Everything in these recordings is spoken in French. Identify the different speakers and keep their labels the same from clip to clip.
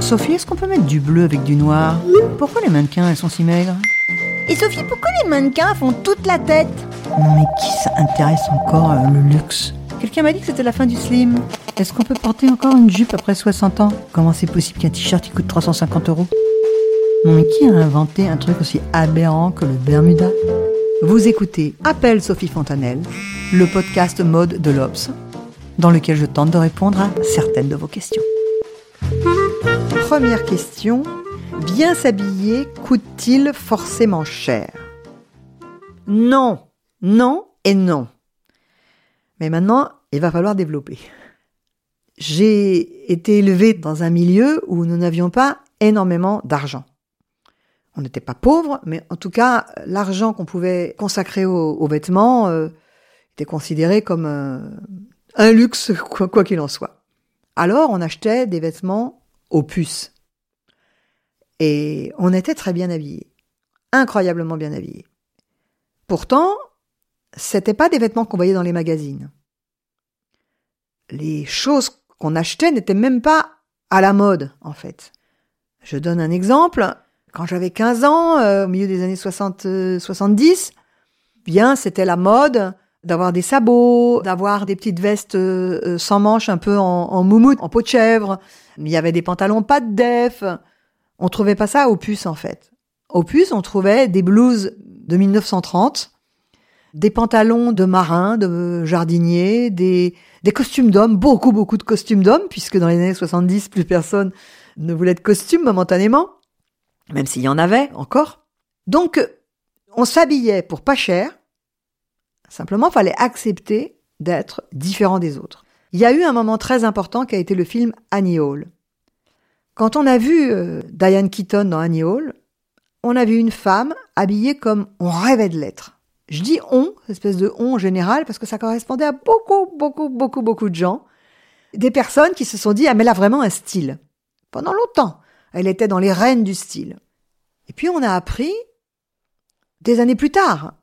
Speaker 1: Sophie, est-ce qu'on peut mettre du bleu avec du noir Pourquoi les mannequins, elles sont si maigres
Speaker 2: Et Sophie, pourquoi les mannequins font toute la tête
Speaker 1: Non mais qui ça intéresse encore euh, le luxe Quelqu'un m'a dit que c'était la fin du slim. Est-ce qu'on peut porter encore une jupe après 60 ans Comment c'est possible qu'un t-shirt il coûte 350 euros Non mais qui a inventé un truc aussi aberrant que le Bermuda Vous écoutez Appel Sophie Fontanelle, le podcast mode de l'Obs, dans lequel je tente de répondre à certaines de vos questions. Première question, bien s'habiller coûte-t-il forcément cher? Non, non et non. Mais maintenant, il va falloir développer. J'ai été élevée dans un milieu où nous n'avions pas énormément d'argent. On n'était pas pauvres, mais en tout cas, l'argent qu'on pouvait consacrer aux, aux vêtements euh, était considéré comme euh, un luxe, quoi qu'il en soit. Alors, on achetait des vêtements aux puces. Et on était très bien habillés. Incroyablement bien habillés. Pourtant, c'était pas des vêtements qu'on voyait dans les magazines. Les choses qu'on achetait n'étaient même pas à la mode, en fait. Je donne un exemple. Quand j'avais 15 ans, euh, au milieu des années 60, euh, 70, bien, c'était la mode d'avoir des sabots, d'avoir des petites vestes euh, euh, sans manches un peu en, en moumoute, en peau de chèvre. Il y avait des pantalons pas de def. On trouvait pas ça aux puces, en fait. Aux puces, on trouvait des blouses de 1930, des pantalons de marin, de jardinier, des, des costumes d'hommes, beaucoup, beaucoup de costumes d'hommes, puisque dans les années 70, plus personne ne voulait de costume momentanément, même s'il y en avait encore. Donc, on s'habillait pour pas cher, simplement fallait accepter d'être différent des autres. Il y a eu un moment très important qui a été le film Annie Hall. Quand on a vu euh, Diane Keaton dans Annie Hall, on a vu une femme habillée comme on rêvait de l'être. Je dis on, espèce de on en général, parce que ça correspondait à beaucoup, beaucoup, beaucoup, beaucoup de gens. Des personnes qui se sont dit, ah mais elle a vraiment un style. Pendant longtemps, elle était dans les reines du style. Et puis on a appris, des années plus tard,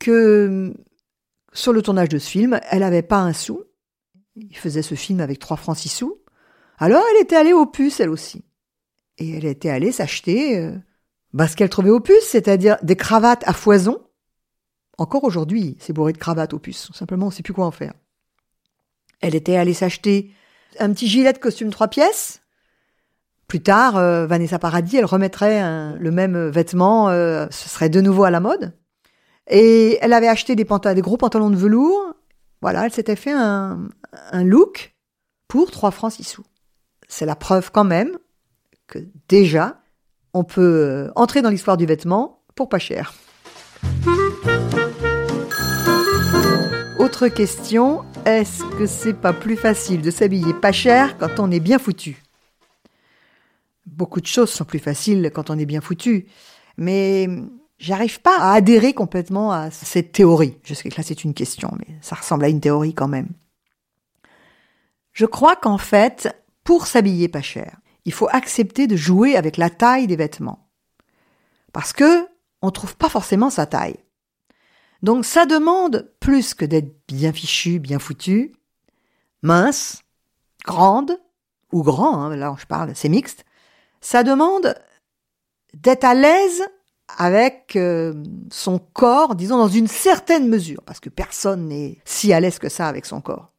Speaker 1: que sur le tournage de ce film, elle n'avait pas un sou. Il faisait ce film avec trois francs six sous. Alors elle était allée aux puces, elle aussi. Et elle était allée s'acheter euh, ce qu'elle trouvait aux puces, c'est-à-dire des cravates à foison. Encore aujourd'hui, c'est bourré de cravates aux puces. Simplement, on ne sait plus quoi en faire. Elle était allée s'acheter un petit gilet de costume trois pièces. Plus tard, euh, Vanessa Paradis, elle remettrait le même vêtement, euh, ce serait de nouveau à la mode. Et elle avait acheté des, panta- des gros pantalons de velours. Voilà, elle s'était fait un, un look pour 3 francs 6 sous. C'est la preuve quand même que déjà, on peut euh, entrer dans l'histoire du vêtement pour pas cher. Autre question, est-ce que c'est pas plus facile de s'habiller pas cher quand on est bien foutu? Beaucoup de choses sont plus faciles quand on est bien foutu, mais j'arrive pas à adhérer complètement à cette théorie. Je sais que là c'est une question, mais ça ressemble à une théorie quand même. Je crois qu'en fait, pour s'habiller pas cher, il faut accepter de jouer avec la taille des vêtements. Parce que on trouve pas forcément sa taille. Donc ça demande plus que d'être bien fichu, bien foutu, mince, grande ou grand, hein, là je parle, c'est mixte. Ça demande d'être à l'aise avec euh, son corps, disons dans une certaine mesure, parce que personne n'est si à l'aise que ça avec son corps.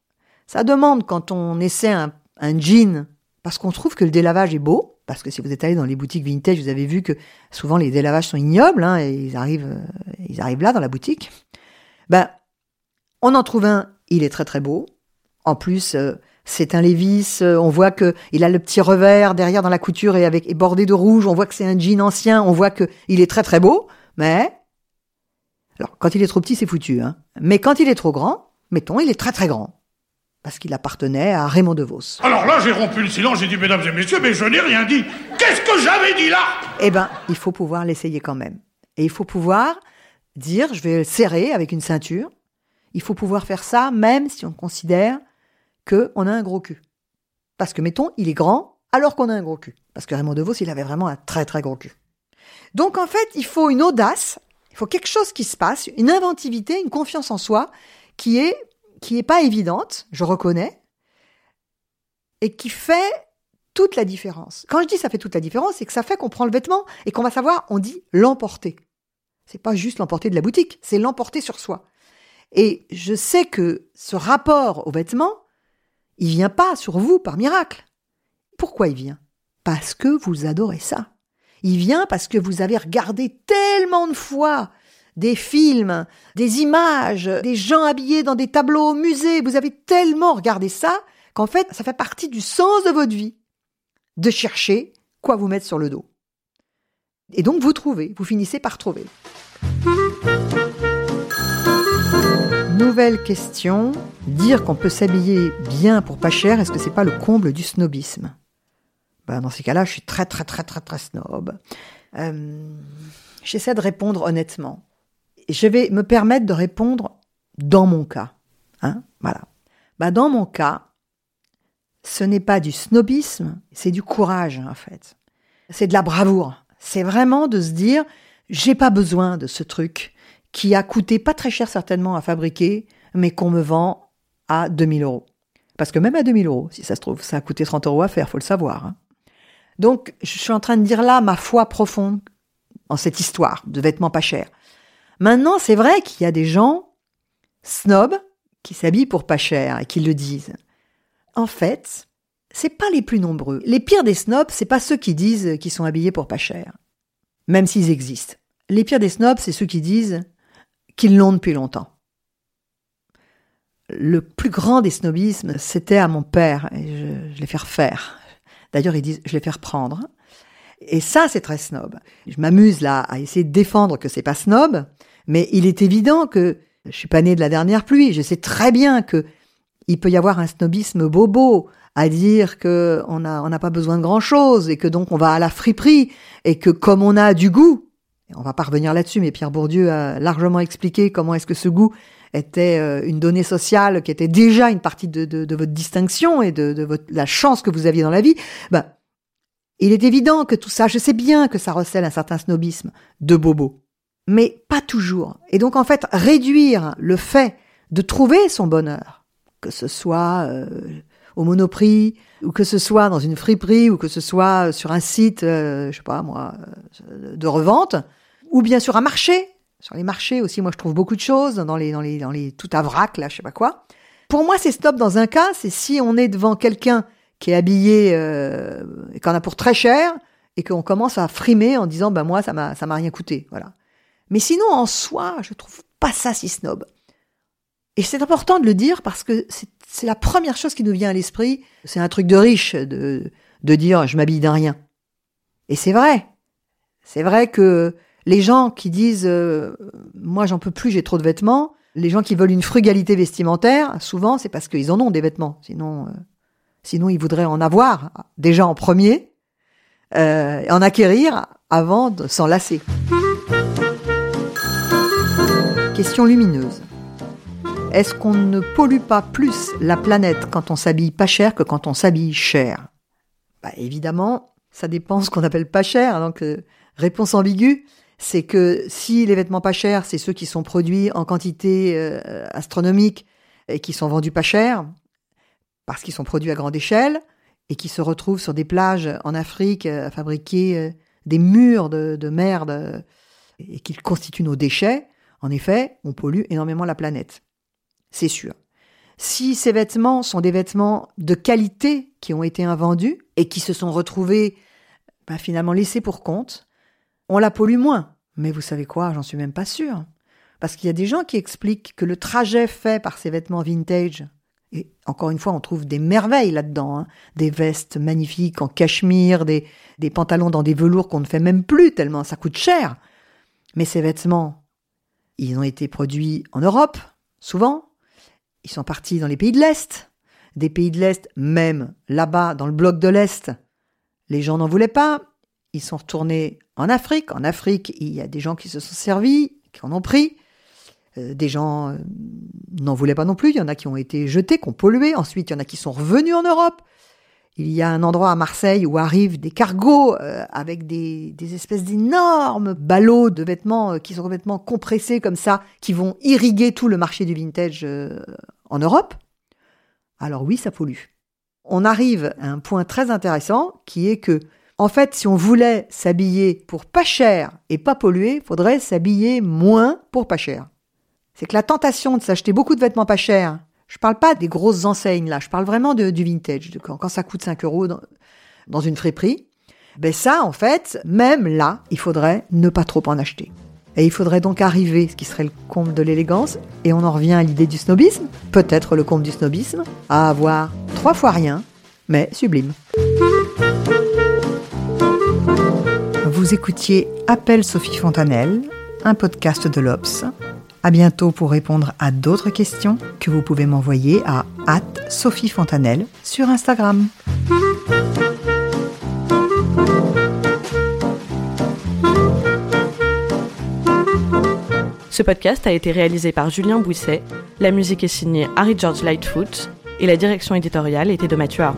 Speaker 1: Ça demande quand on essaie un, jean, parce qu'on trouve que le délavage est beau, parce que si vous êtes allé dans les boutiques vintage, vous avez vu que souvent les délavages sont ignobles, hein, ils arrivent, euh, ils arrivent là dans la boutique. Ben, on en trouve un, il est très très beau. En plus, euh, c'est un Levis, euh, on voit que il a le petit revers derrière dans la couture et avec et bordé de rouge, on voit que c'est un jean ancien, on voit que il est très très beau, mais Alors, quand il est trop petit, c'est foutu. Hein. Mais quand il est trop grand, mettons, il est très très grand. Parce qu'il appartenait à Raymond DeVos.
Speaker 3: Alors là, j'ai rompu le silence, j'ai dit, mesdames et messieurs, mais je n'ai rien dit. Qu'est-ce que j'avais dit là?
Speaker 1: Eh ben, il faut pouvoir l'essayer quand même. Et il faut pouvoir dire, je vais le serrer avec une ceinture. Il faut pouvoir faire ça même si on considère qu'on a un gros cul. Parce que, mettons, il est grand alors qu'on a un gros cul. Parce que Raymond DeVos, il avait vraiment un très très gros cul. Donc en fait, il faut une audace, il faut quelque chose qui se passe, une inventivité, une confiance en soi qui est qui est pas évidente, je reconnais, et qui fait toute la différence. Quand je dis ça fait toute la différence, c'est que ça fait qu'on prend le vêtement et qu'on va savoir, on dit l'emporter. C'est pas juste l'emporter de la boutique, c'est l'emporter sur soi. Et je sais que ce rapport au vêtement, il vient pas sur vous par miracle. Pourquoi il vient? Parce que vous adorez ça. Il vient parce que vous avez regardé tellement de fois des films, des images, des gens habillés dans des tableaux au musée. Vous avez tellement regardé ça qu'en fait, ça fait partie du sens de votre vie de chercher quoi vous mettre sur le dos. Et donc vous trouvez, vous finissez par trouver. Nouvelle question. Dire qu'on peut s'habiller bien pour pas cher, est-ce que c'est pas le comble du snobisme? Ben, Dans ces cas-là, je suis très très très très très snob. Euh, j'essaie de répondre honnêtement je vais me permettre de répondre dans mon cas. Hein voilà. Bah, dans mon cas, ce n'est pas du snobisme, c'est du courage, en fait. C'est de la bravoure. C'est vraiment de se dire, j'ai pas besoin de ce truc qui a coûté pas très cher certainement à fabriquer, mais qu'on me vend à 2000 euros. Parce que même à 2000 euros, si ça se trouve, ça a coûté 30 euros à faire, faut le savoir. Hein. Donc, je suis en train de dire là ma foi profonde en cette histoire de vêtements pas chers. Maintenant, c'est vrai qu'il y a des gens snobs qui s'habillent pour pas cher et qui le disent. En fait, c'est pas les plus nombreux. Les pires des snobs, c'est pas ceux qui disent qu'ils sont habillés pour pas cher, même s'ils existent. Les pires des snobs, c'est ceux qui disent qu'ils l'ont depuis longtemps. Le plus grand des snobismes, c'était à mon père, et je, l'ai fait refaire. D'ailleurs, ils disent, je l'ai fait reprendre. Et ça, c'est très snob. Je m'amuse là à essayer de défendre que c'est pas snob, mais il est évident que je suis pas né de la dernière pluie. Je sais très bien que il peut y avoir un snobisme bobo à dire que on n'a pas besoin de grand chose et que donc on va à la friperie et que comme on a du goût, on va pas revenir là-dessus, mais Pierre Bourdieu a largement expliqué comment est-ce que ce goût était euh, une donnée sociale qui était déjà une partie de, votre distinction et de, la chance que vous aviez dans la vie. Ben, il est évident que tout ça, je sais bien que ça recèle un certain snobisme de bobo mais pas toujours. Et donc en fait, réduire le fait de trouver son bonheur, que ce soit euh, au Monoprix, ou que ce soit dans une friperie, ou que ce soit sur un site, euh, je sais pas moi, euh, de revente, ou bien sur un marché. Sur les marchés aussi, moi je trouve beaucoup de choses dans les dans les dans les tout à vrac là, je sais pas quoi. Pour moi, c'est stop dans un cas, c'est si on est devant quelqu'un qui est habillé et qu'on a pour très cher et qu'on commence à frimer en disant ben moi ça m'a ça m'a rien coûté, voilà. Mais sinon, en soi, je trouve pas ça si snob. Et c'est important de le dire parce que c'est la première chose qui nous vient à l'esprit. C'est un truc de riche de, de dire je m'habille d'un rien. Et c'est vrai. C'est vrai que les gens qui disent euh, moi j'en peux plus, j'ai trop de vêtements, les gens qui veulent une frugalité vestimentaire, souvent c'est parce qu'ils en ont des vêtements. Sinon, euh, sinon ils voudraient en avoir déjà en premier, euh, en acquérir avant de s'en lasser. Question lumineuse. Est-ce qu'on ne pollue pas plus la planète quand on s'habille pas cher que quand on s'habille cher? Bah, Évidemment, ça dépend ce qu'on appelle pas cher. Donc, euh, réponse ambiguë, c'est que si les vêtements pas chers, c'est ceux qui sont produits en quantité euh, astronomique et qui sont vendus pas cher, parce qu'ils sont produits à grande échelle, et qui se retrouvent sur des plages en Afrique à fabriquer des murs de, de merde et qui constituent nos déchets, en effet, on pollue énormément la planète. C'est sûr. Si ces vêtements sont des vêtements de qualité qui ont été invendus et qui se sont retrouvés bah, finalement laissés pour compte, on la pollue moins. Mais vous savez quoi, j'en suis même pas sûr. Parce qu'il y a des gens qui expliquent que le trajet fait par ces vêtements vintage, et encore une fois, on trouve des merveilles là-dedans, hein, des vestes magnifiques en cachemire, des pantalons dans des velours qu'on ne fait même plus tellement ça coûte cher. Mais ces vêtements Ils ont été produits en Europe, souvent. Ils sont partis dans les pays de l'Est. Des pays de l'Est, même là-bas, dans le bloc de l'Est, les gens n'en voulaient pas. Ils sont retournés en Afrique. En Afrique, il y a des gens qui se sont servis, qui en ont pris. Euh, des gens euh, n'en voulaient pas non plus. Il y en a qui ont été jetés, qui ont pollué. Ensuite, il y en a qui sont revenus en Europe. Il y a un endroit à Marseille où arrivent des cargos euh, avec des, espèces d'énormes ballots de vêtements qui sont complètement compressés comme ça, qui vont irriguer tout le marché du vintage en Europe. Alors oui, ça pollue. On arrive à un point très intéressant qui est que en fait, si on voulait s'habiller pour pas cher et pas polluer, il faudrait s'habiller moins pour pas cher. C'est que la tentation de s'acheter beaucoup de vêtements pas chers, je parle pas des grosses enseignes là, je parle vraiment de, du vintage, quand, ça coûte 5 euros dans, une friperie, ben ça, en fait, même là, il faudrait ne pas trop en acheter. Et il faudrait donc arriver, ce qui serait le comble de l'élégance, et on en revient à l'idée du snobisme, peut-être le comble du snobisme, à avoir trois fois rien, mais sublime. Vous écoutiez Appel Sophie Fontanelle, un podcast de l'Obs. À bientôt pour répondre à d'autres questions que vous pouvez m'envoyer à Sophie Fontanelle sur Instagram.
Speaker 4: Ce podcast a été réalisé par Julien Bouisset, la musique est signée Harry George Lightfoot et la direction éditoriale était de Mathieu Aron.